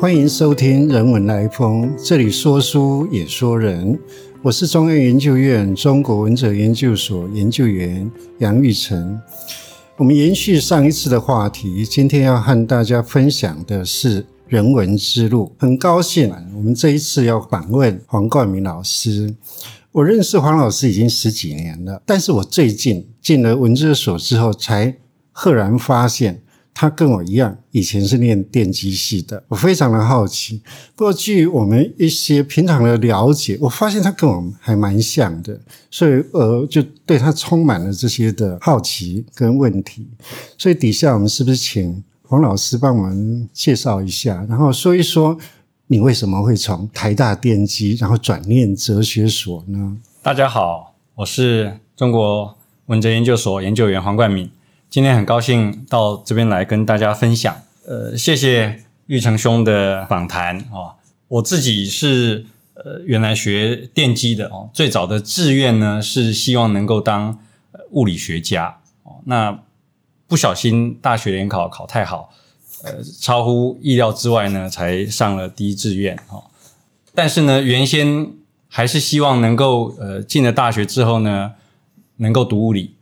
欢迎收听《人文来风》，这里说书也说人。我是中央研究院中国文哲研究所研究员杨玉成。我们延续上一次的话题，今天要和大家分享的是人文之路。很高兴，我们这一次要访问黄冠明老师。我认识黄老师已经十几年了，但是我最近进了文哲所之后，才赫然发现。他跟我一样，以前是念电机系的。我非常的好奇，不过据我们一些平常的了解，我发现他跟我们还蛮像的，所以呃，就对他充满了这些的好奇跟问题。所以底下我们是不是请黄老师帮我们介绍一下，然后说一说你为什么会从台大电机，然后转念哲学所呢？大家好，我是中国文哲研究所研究员黄冠敏。今天很高兴到这边来跟大家分享，呃，谢谢玉成兄的访谈哦。我自己是呃原来学电机的哦，最早的志愿呢是希望能够当物理学家哦。那不小心大学联考考太好，呃，超乎意料之外呢，才上了第一志愿哦。但是呢，原先还是希望能够呃进了大学之后呢，能够读物理。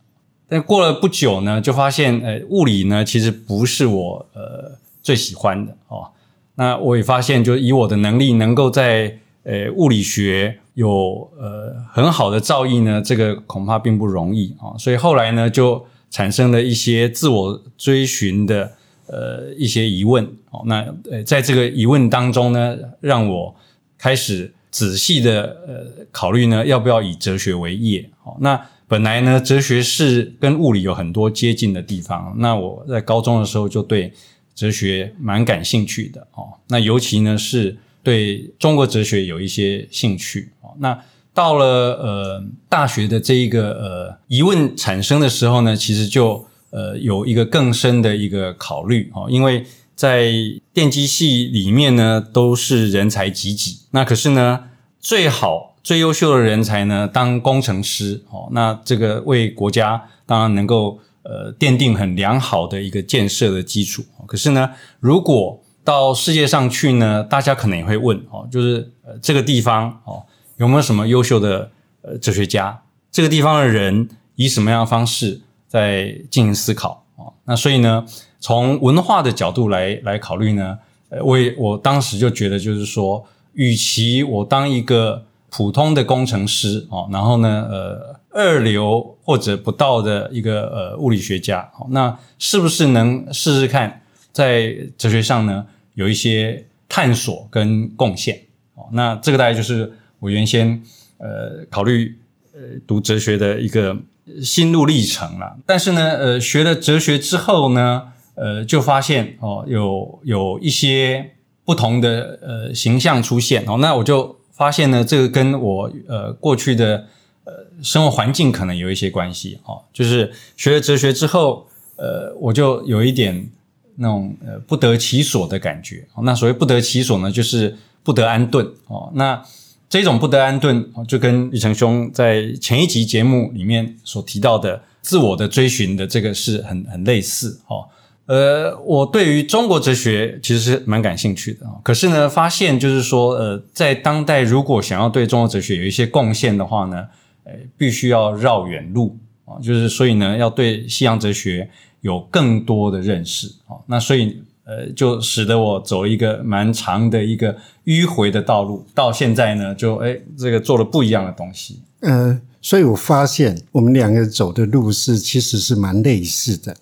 但过了不久呢，就发现，呃，物理呢其实不是我呃最喜欢的哦。那我也发现，就以我的能力，能够在呃物理学有呃很好的造诣呢，这个恐怕并不容易啊。所以后来呢，就产生了一些自我追寻的呃一些疑问哦。那呃在这个疑问当中呢，让我开始仔细的呃考虑呢，要不要以哲学为业哦。那本来呢，哲学是跟物理有很多接近的地方。那我在高中的时候就对哲学蛮感兴趣的哦。那尤其呢是对中国哲学有一些兴趣哦。那到了呃大学的这一个呃疑问产生的时候呢，其实就呃有一个更深的一个考虑哦。因为在电机系里面呢都是人才济济，那可是呢最好。最优秀的人才呢，当工程师哦，那这个为国家当然能够呃奠定很良好的一个建设的基础。可是呢，如果到世界上去呢，大家可能也会问哦，就是呃这个地方哦有没有什么优秀的呃哲学家？这个地方的人以什么样的方式在进行思考哦？那所以呢，从文化的角度来来考虑呢，呃，我也我当时就觉得就是说，与其我当一个普通的工程师哦，然后呢，呃，二流或者不到的一个呃物理学家，那是不是能试试看在哲学上呢有一些探索跟贡献？哦，那这个大概就是我原先呃考虑呃读哲学的一个心路历程了。但是呢，呃，学了哲学之后呢，呃，就发现哦，有有一些不同的呃形象出现哦，那我就。发现呢，这个跟我呃过去的呃生活环境可能有一些关系哦。就是学了哲学之后，呃，我就有一点那种呃不得其所的感觉。那所谓不得其所呢，就是不得安顿哦。那这种不得安顿，就跟李成兄在前一集节目里面所提到的自我的追寻的这个是很很类似哦。呃，我对于中国哲学其实是蛮感兴趣的可是呢，发现就是说，呃，在当代如果想要对中国哲学有一些贡献的话呢，呃，必须要绕远路啊。就是所以呢，要对西洋哲学有更多的认识啊。那所以呃，就使得我走一个蛮长的一个迂回的道路。到现在呢，就哎，这个做了不一样的东西。呃，所以我发现我们两个走的路是其实是蛮类似的。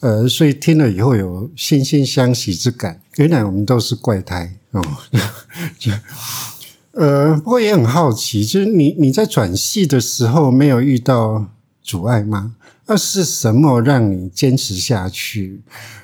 呃，所以听了以后有惺惺相惜之感。原来我们都是怪胎哦。呃，不过也很好奇，就是你你在转系的时候没有遇到阻碍吗？那是什么让你坚持下去？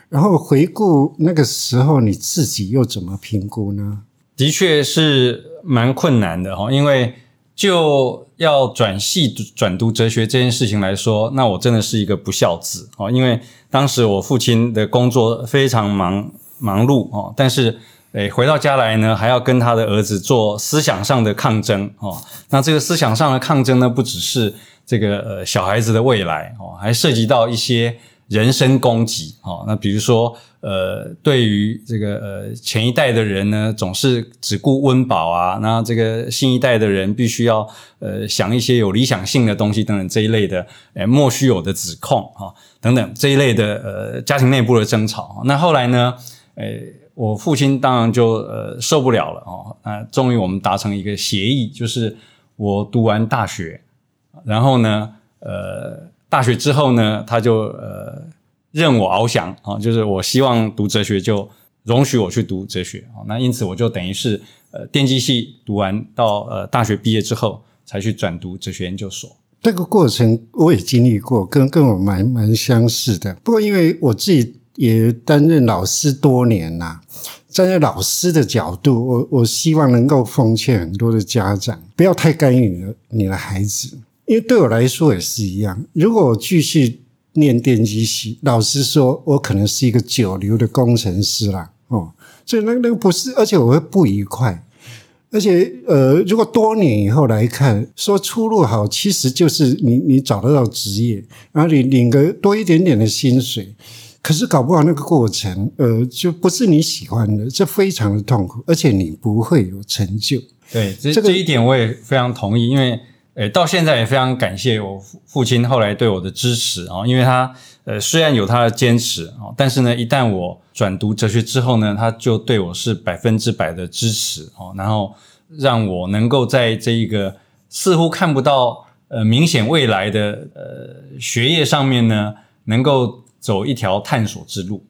然后回顾那个时候，你自己又怎么评估呢？的确是蛮困难的哈，因为就要转系转读哲学这件事情来说，那我真的是一个不孝子哦，因为。当时我父亲的工作非常忙忙碌哦，但是诶回到家来呢，还要跟他的儿子做思想上的抗争哦。那这个思想上的抗争呢，不只是这个呃小孩子的未来哦，还涉及到一些人身攻击哦。那比如说呃，对于这个呃前一代的人呢，总是只顾温饱啊，那这个新一代的人必须要呃想一些有理想性的东西等等这一类的呃莫须有的指控啊等等这一类的呃家庭内部的争吵。那后来呢，呃，我父亲当然就呃受不了了哦，那终于我们达成一个协议，就是我读完大学，然后呢，呃，大学之后呢，他就呃。任我翱翔啊，就是我希望读哲学，就容许我去读哲学啊。那因此我就等于是呃电机系读完到呃大学毕业之后，才去转读哲学研究所。这个过程我也经历过，跟跟我蛮蛮相似的。不过因为我自己也担任老师多年啦，站在老师的角度，我我希望能够奉劝很多的家长，不要太干预你的你的孩子，因为对我来说也是一样。如果我继续。念电机系，老实说，我可能是一个九流的工程师啦，哦，所以那那个不是，而且我会不愉快，而且呃，如果多年以后来看，说出路好，其实就是你你找得到职业，然后你领个多一点点的薪水，可是搞不好那个过程，呃，就不是你喜欢的，这非常的痛苦，而且你不会有成就。对，这这一点我也非常同意，因为。诶，到现在也非常感谢我父父亲后来对我的支持啊，因为他呃虽然有他的坚持啊，但是呢，一旦我转读哲学之后呢，他就对我是百分之百的支持哦，然后让我能够在这一个似乎看不到呃明显未来的呃学业上面呢，能够走一条探索之路。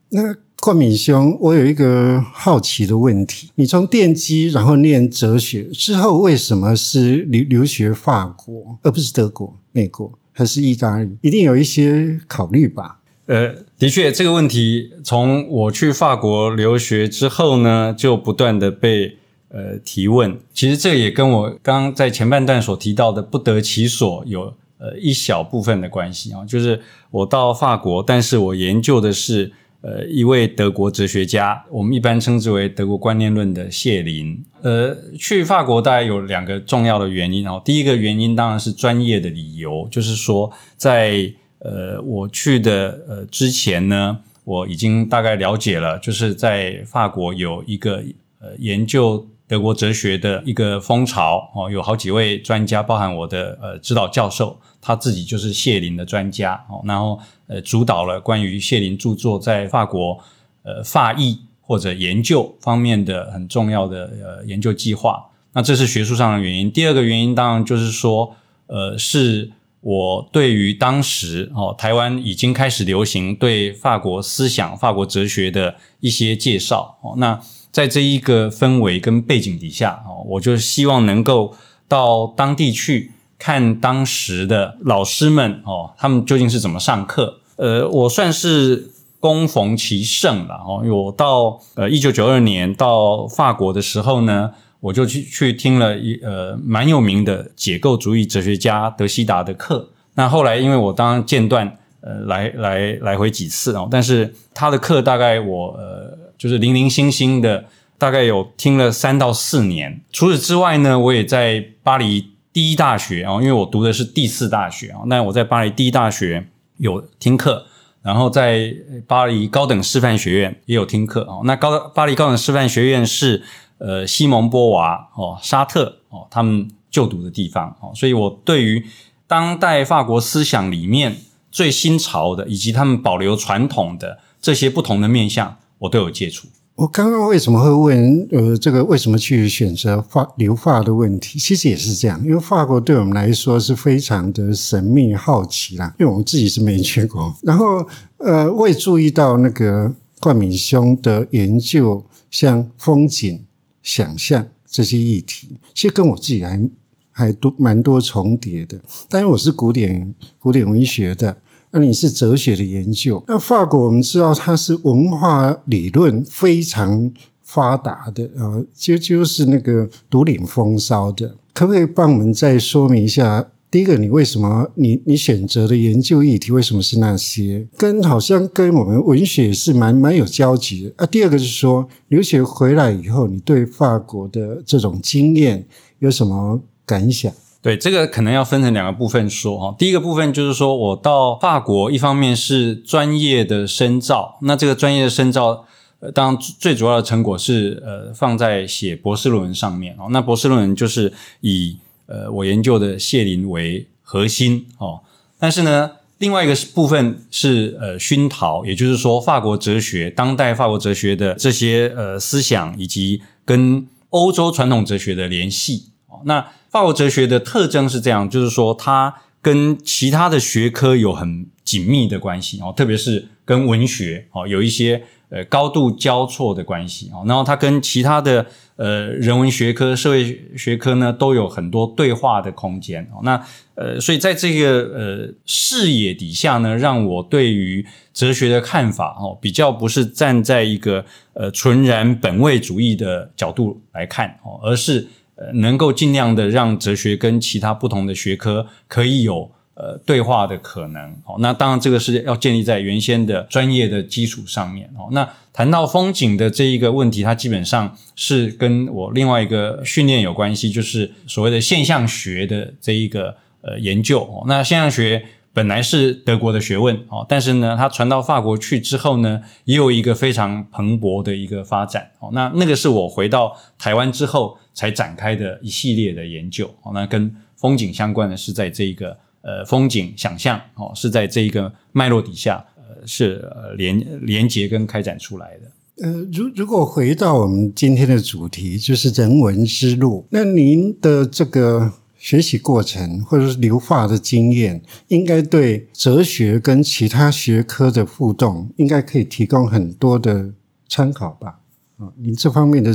冠敏兄，我有一个好奇的问题：你从电机然后念哲学之后，为什么是留留学法国，而不是德国、美国还是意大利？一定有一些考虑吧？呃，的确，这个问题从我去法国留学之后呢，就不断的被呃提问。其实这也跟我刚在前半段所提到的“不得其所”有呃一小部分的关系啊，就是我到法国，但是我研究的是。呃，一位德国哲学家，我们一般称之为德国观念论的谢林。呃，去法国大概有两个重要的原因哦。第一个原因当然是专业的理由，就是说，在呃我去的呃之前呢，我已经大概了解了，就是在法国有一个呃研究德国哲学的一个风潮哦，有好几位专家，包含我的呃指导教授。他自己就是谢林的专家哦，然后呃主导了关于谢林著作在法国呃法译或者研究方面的很重要的呃研究计划。那这是学术上的原因。第二个原因当然就是说，呃，是我对于当时哦台湾已经开始流行对法国思想、法国哲学的一些介绍哦。那在这一个氛围跟背景底下哦，我就希望能够到当地去。看当时的老师们哦，他们究竟是怎么上课？呃，我算是恭逢其盛了哦。我到呃一九九二年到法国的时候呢，我就去去听了一呃蛮有名的解构主义哲学家德西达的课。那后来因为我当间断呃来来来回几次哦，但是他的课大概我呃就是零零星星的大概有听了三到四年。除此之外呢，我也在巴黎。第一大学啊，因为我读的是第四大学啊，那我在巴黎第一大学有听课，然后在巴黎高等师范学院也有听课啊。那高巴黎高等师范学院是呃西蒙波娃哦沙特哦他们就读的地方哦，所以我对于当代法国思想里面最新潮的以及他们保留传统的这些不同的面向，我都有接触。我刚刚为什么会问呃这个为什么去选择法留法的问题？其实也是这样，因为法国对我们来说是非常的神秘好奇啦，因为我们自己是没去过。然后呃，我也注意到那个冠敏兄的研究，像风景、想象这些议题，其实跟我自己还还多蛮多重叠的。但是我是古典古典文学的。那你是哲学的研究？那法国我们知道它是文化理论非常发达的啊，就就是那个独领风骚的。可不可以帮我们再说明一下？第一个，你为什么你你选择的研究议题为什么是那些？跟好像跟我们文学是蛮蛮有交集的啊。第二个是说，留学回来以后，你对法国的这种经验有什么感想？对，这个可能要分成两个部分说哈。第一个部分就是说我到法国，一方面是专业的深造，那这个专业的深造，呃，当然最主要的成果是呃放在写博士论文上面哦。那博士论文就是以呃我研究的谢林为核心哦，但是呢。另外一个部分是呃熏陶，也就是说法国哲学、当代法国哲学的这些呃思想，以及跟欧洲传统哲学的联系。那法国哲学的特征是这样，就是说它跟其他的学科有很紧密的关系哦，特别是跟文学哦有一些呃高度交错的关系哦，然后它跟其他的。呃，人文学科、社会学科呢，都有很多对话的空间哦。那呃，所以在这个呃视野底下呢，让我对于哲学的看法哦，比较不是站在一个呃纯然本位主义的角度来看哦，而是呃能够尽量的让哲学跟其他不同的学科可以有。呃，对话的可能哦，那当然这个是要建立在原先的专业的基础上面哦。那谈到风景的这一个问题，它基本上是跟我另外一个训练有关系，就是所谓的现象学的这一个呃研究哦。那现象学本来是德国的学问哦，但是呢，它传到法国去之后呢，也有一个非常蓬勃的一个发展哦。那那个是我回到台湾之后才展开的一系列的研究哦。那跟风景相关的是在这一个。呃，风景想象哦，是在这一个脉络底下，呃，是连连接跟开展出来的。呃，如如果回到我们今天的主题，就是人文之路，那您的这个学习过程或者是留化的经验，应该对哲学跟其他学科的互动，应该可以提供很多的参考吧？啊，您这方面的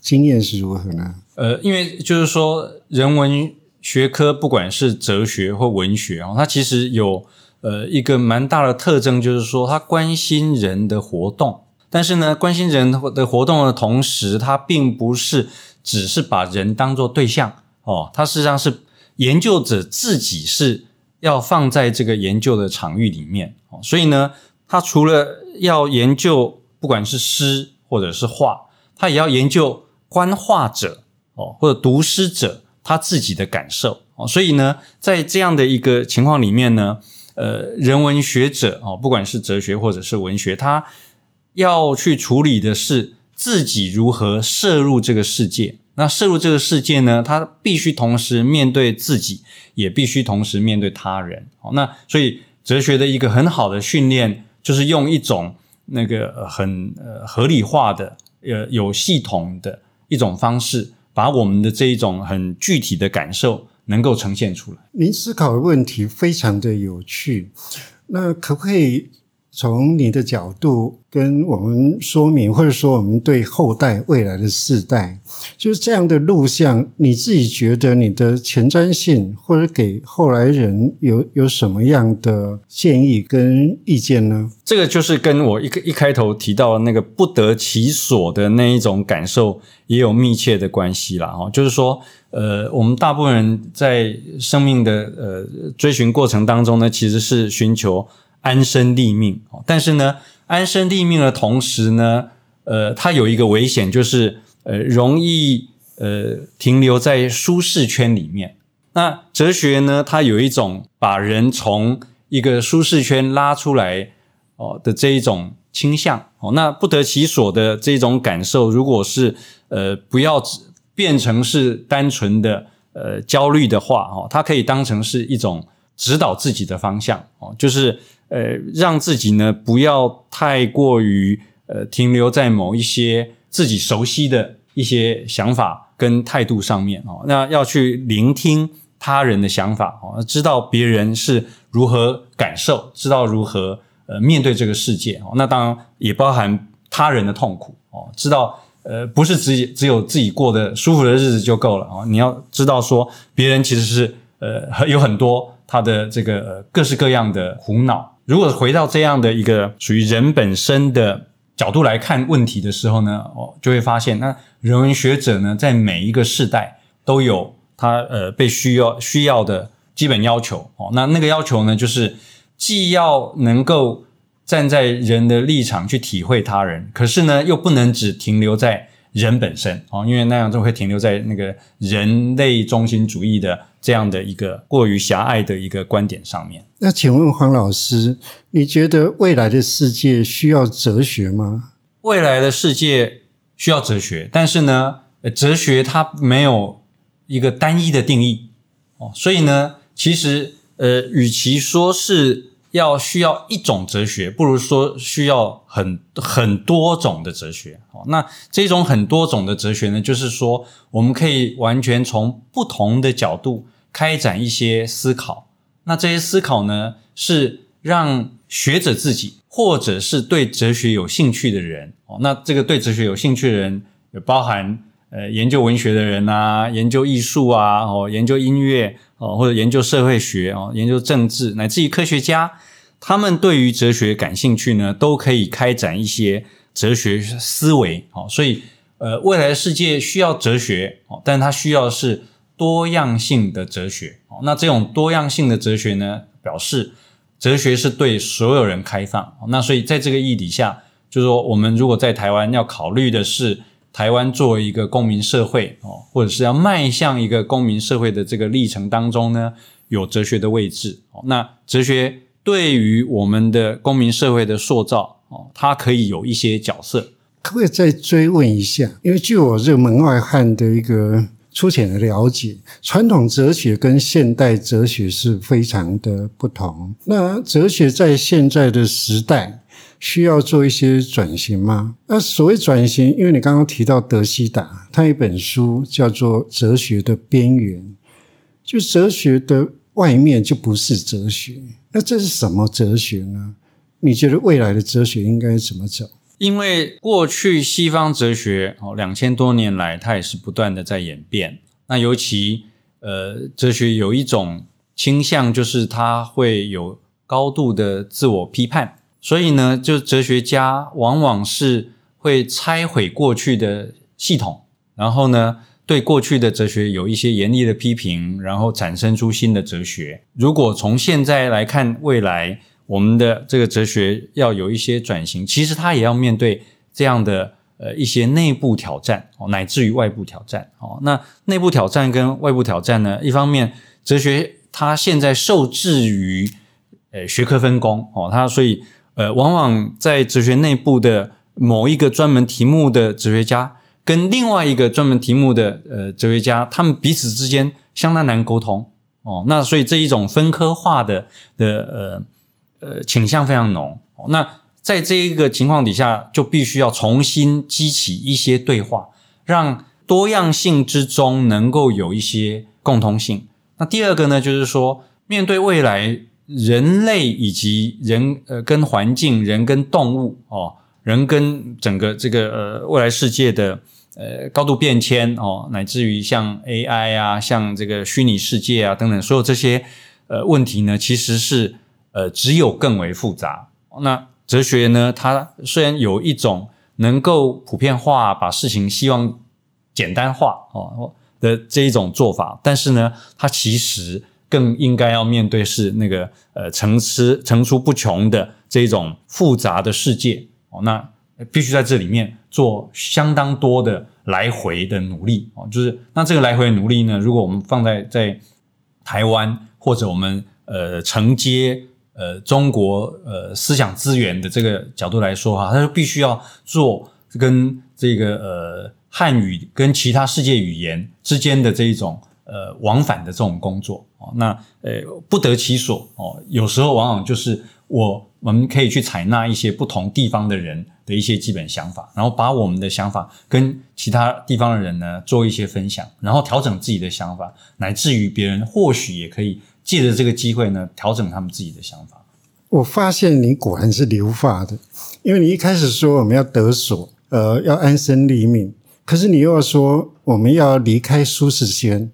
经验是如何呢？呃，因为就是说人文。学科不管是哲学或文学啊，它其实有呃一个蛮大的特征，就是说它关心人的活动。但是呢，关心人的活动的同时，它并不是只是把人当做对象哦，它实际上是研究者自己是要放在这个研究的场域里面哦。所以呢，他除了要研究不管是诗或者是画，他也要研究观画者哦或者读诗者。他自己的感受哦，所以呢，在这样的一个情况里面呢，呃，人文学者哦，不管是哲学或者是文学，他要去处理的是自己如何摄入这个世界。那摄入这个世界呢，他必须同时面对自己，也必须同时面对他人。好，那所以哲学的一个很好的训练，就是用一种那个很呃合理化的、呃有系统的一种方式。把我们的这一种很具体的感受能够呈现出来。您思考的问题非常的有趣，那可不可以？从你的角度跟我们说明，或者说我们对后代未来的世代，就是这样的录像，你自己觉得你的前瞻性，或者给后来人有有什么样的建议跟意见呢？这个就是跟我一一开头提到的那个不得其所的那一种感受也有密切的关系了哈。就是说，呃，我们大部分人在生命的呃追寻过程当中呢，其实是寻求。安身立命，但是呢，安身立命的同时呢，呃，它有一个危险，就是呃，容易呃停留在舒适圈里面。那哲学呢，它有一种把人从一个舒适圈拉出来哦的这一种倾向哦。那不得其所的这种感受，如果是呃不要变成是单纯的呃焦虑的话哦，它可以当成是一种指导自己的方向哦，就是。呃，让自己呢不要太过于呃停留在某一些自己熟悉的一些想法跟态度上面哦，那要去聆听他人的想法哦，知道别人是如何感受，知道如何呃面对这个世界哦，那当然也包含他人的痛苦哦，知道呃不是只只有自己过得舒服的日子就够了哦，你要知道说别人其实是呃有很多他的这个各式各样的苦恼。如果回到这样的一个属于人本身的角度来看问题的时候呢，哦，就会发现，那人文学者呢，在每一个世代都有他呃被需要需要的基本要求哦。那那个要求呢，就是既要能够站在人的立场去体会他人，可是呢，又不能只停留在人本身哦，因为那样就会停留在那个人类中心主义的这样的一个过于狭隘的一个观点上面。那请问黄老师，你觉得未来的世界需要哲学吗？未来的世界需要哲学，但是呢，哲学它没有一个单一的定义哦，所以呢，其实呃，与其说是要需要一种哲学，不如说需要很很多种的哲学。哦，那这种很多种的哲学呢，就是说我们可以完全从不同的角度开展一些思考。那这些思考呢，是让学者自己，或者是对哲学有兴趣的人。哦，那这个对哲学有兴趣的人，也包含呃研究文学的人啊，研究艺术啊，哦，研究音乐哦，或者研究社会学哦，研究政治，乃至于科学家。他们对于哲学感兴趣呢，都可以开展一些哲学思维。哦，所以呃，未来的世界需要哲学，哦，但它需要是多样性的哲学。哦，那这种多样性的哲学呢，表示哲学是对所有人开放。那所以在这个意义底下，就是说，我们如果在台湾要考虑的是台湾作为一个公民社会，哦，或者是要迈向一个公民社会的这个历程当中呢，有哲学的位置。哦，那哲学。对于我们的公民社会的塑造，哦，它可以有一些角色。可不可以再追问一下？因为据我这个门外汉的一个粗浅的了解，传统哲学跟现代哲学是非常的不同。那哲学在现在的时代需要做一些转型吗？那所谓转型，因为你刚刚提到德西达，他一本书叫做《哲学的边缘》，就哲学的外面就不是哲学。那这是什么哲学呢？你觉得未来的哲学应该怎么走？因为过去西方哲学哦，两千多年来它也是不断的在演变。那尤其呃，哲学有一种倾向，就是它会有高度的自我批判。所以呢，就哲学家往往是会拆毁过去的系统，然后呢。对过去的哲学有一些严厉的批评，然后产生出新的哲学。如果从现在来看，未来我们的这个哲学要有一些转型，其实它也要面对这样的呃一些内部挑战哦，乃至于外部挑战哦。那内部挑战跟外部挑战呢？一方面，哲学它现在受制于呃学科分工哦，它所以呃往往在哲学内部的某一个专门题目的哲学家。跟另外一个专门题目的呃哲学家，他们彼此之间相当难沟通哦。那所以这一种分科化的的呃呃倾向非常浓。那在这一个情况底下，就必须要重新激起一些对话，让多样性之中能够有一些共通性。那第二个呢，就是说面对未来人类以及人呃跟环境、人跟动物哦，人跟整个这个呃未来世界的。呃，高度变迁哦，乃至于像 AI 啊，像这个虚拟世界啊等等，所有这些呃问题呢，其实是呃只有更为复杂。那哲学呢，它虽然有一种能够普遍化，把事情希望简单化哦的这一种做法，但是呢，它其实更应该要面对是那个呃层次层出不穷的这种复杂的世界哦，那。必须在这里面做相当多的来回的努力哦，就是那这个来回的努力呢，如果我们放在在台湾或者我们呃承接呃中国呃思想资源的这个角度来说哈，它就必须要做跟这个呃汉语跟其他世界语言之间的这一种呃往返的这种工作哦，那呃不得其所哦，有时候往往就是我我们可以去采纳一些不同地方的人。的一些基本想法，然后把我们的想法跟其他地方的人呢做一些分享，然后调整自己的想法，乃至于别人或许也可以借着这个机会呢调整他们自己的想法。我发现你果然是留发的，因为你一开始说我们要得所，呃，要安身立命，可是你又要说我们要离开舒适圈，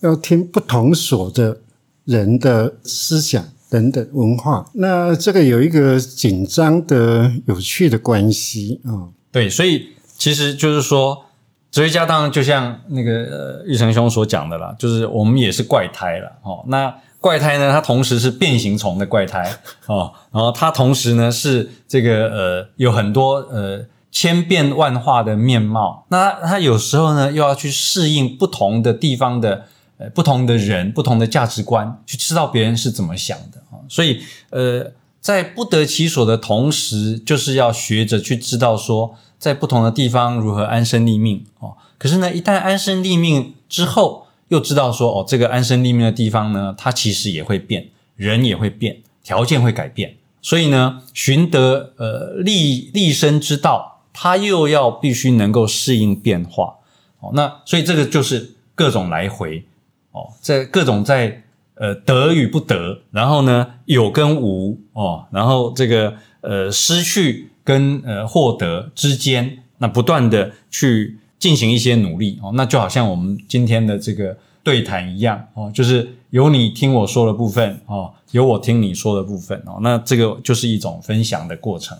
要听不同所的人的思想。等等文化，那这个有一个紧张的、有趣的关系啊。对，所以其实就是说，哲学家当然就像那个玉成兄所讲的啦，就是我们也是怪胎了哦。那怪胎呢，它同时是变形虫的怪胎哦，然后它同时呢是这个呃有很多呃千变万化的面貌，那他有时候呢又要去适应不同的地方的呃不同的人、不同的价值观，去知道别人是怎么想的。所以呃，在不得其所的同时，就是要学着去知道说，在不同的地方如何安身立命哦。可是呢，一旦安身立命之后，又知道说哦，这个安身立命的地方呢，它其实也会变，人也会变，条件会改变。所以呢，寻得呃立立身之道，它又要必须能够适应变化哦。那所以这个就是各种来回哦，在各种在呃得与不得，然后呢有跟无哦，然后这个呃失去跟呃获得之间，那不断的去进行一些努力哦。那就好像我们今天的这个对谈一样哦，就是有你听我说的部分哦。有我听你说的部分哦，那这个就是一种分享的过程。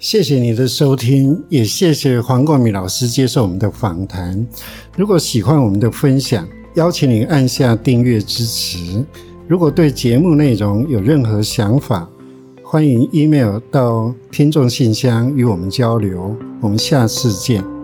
谢谢你的收听，也谢谢黄冠明老师接受我们的访谈。如果喜欢我们的分享，邀请您按下订阅支持。如果对节目内容有任何想法，欢迎 email 到听众信箱与我们交流。我们下次见。